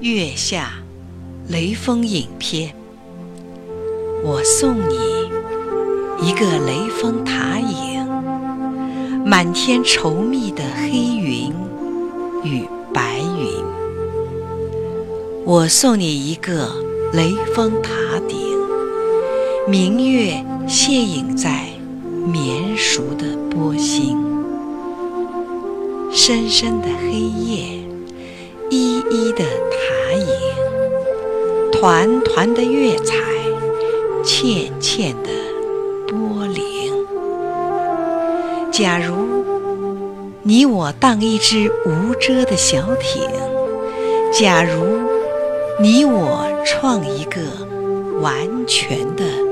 月下雷锋影片，我送你一个雷峰塔影，满天稠密的黑云与白云。我送你一个雷峰塔顶，明月泻影在绵熟的波心，深深的黑夜。依依的塔影，团团的月彩，纤纤的波粼。假如你我当一只无遮的小艇，假如你我创一个完全的。